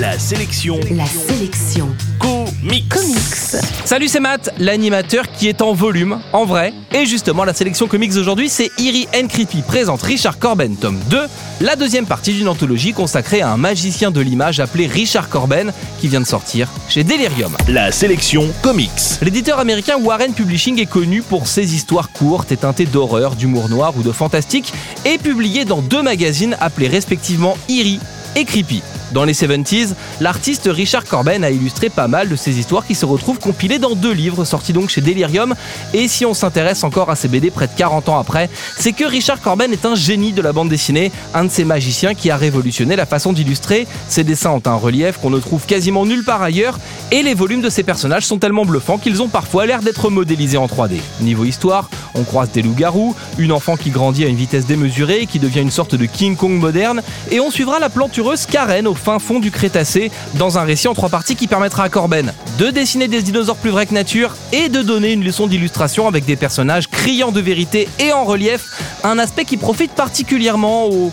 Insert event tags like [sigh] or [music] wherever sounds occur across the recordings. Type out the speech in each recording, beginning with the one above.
La sélection La sélection comics. comics. Salut, c'est Matt, l'animateur qui est en volume, en vrai. Et justement, la sélection comics d'aujourd'hui, c'est Eerie and Creepy présente Richard Corben, tome 2, la deuxième partie d'une anthologie consacrée à un magicien de l'image appelé Richard Corben, qui vient de sortir chez Delirium. La sélection comics. L'éditeur américain Warren Publishing est connu pour ses histoires courtes et teintées d'horreur, d'humour noir ou de fantastique, et publié dans deux magazines appelés respectivement Eerie et Creepy. Dans les 70s, l'artiste Richard Corben a illustré pas mal de ces histoires qui se retrouvent compilées dans deux livres sortis donc chez Delirium. Et si on s'intéresse encore à ces BD près de 40 ans après, c'est que Richard Corben est un génie de la bande dessinée, un de ces magiciens qui a révolutionné la façon d'illustrer. Ses dessins ont un relief qu'on ne trouve quasiment nulle part ailleurs, et les volumes de ces personnages sont tellement bluffants qu'ils ont parfois l'air d'être modélisés en 3D. Niveau histoire, on croise des loups-garous, une enfant qui grandit à une vitesse démesurée et qui devient une sorte de King Kong moderne, et on suivra la plantureuse Karen au fin fond du Crétacé dans un récit en trois parties qui permettra à Corben de dessiner des dinosaures plus vrais que nature et de donner une leçon d'illustration avec des personnages criants de vérité et en relief, un aspect qui profite particulièrement aux,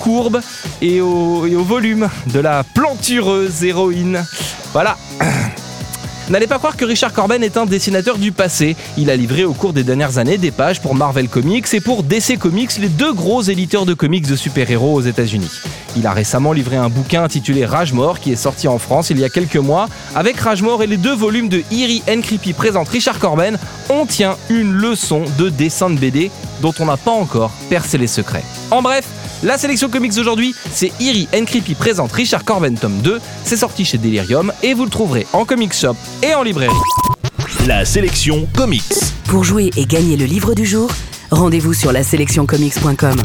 courbes et au volume de la plantureuse héroïne. Voilà. [clears throat] N'allez pas croire que Richard Corben est un dessinateur du passé. Il a livré au cours des dernières années des pages pour Marvel Comics et pour DC Comics, les deux gros éditeurs de comics de super-héros aux États-Unis. Il a récemment livré un bouquin intitulé Ragemore qui est sorti en France il y a quelques mois. Avec Ragemore et les deux volumes de Eerie and Creepy présente Richard Corben, on tient une leçon de dessin de BD dont on n'a pas encore percé les secrets. En bref, la sélection comics d'aujourd'hui, c'est Eerie and Creepy présente Richard Corben tome 2. C'est sorti chez Delirium et vous le trouverez en comic shop et en librairie. La sélection comics. Pour jouer et gagner le livre du jour, rendez-vous sur la sélectioncomics.com.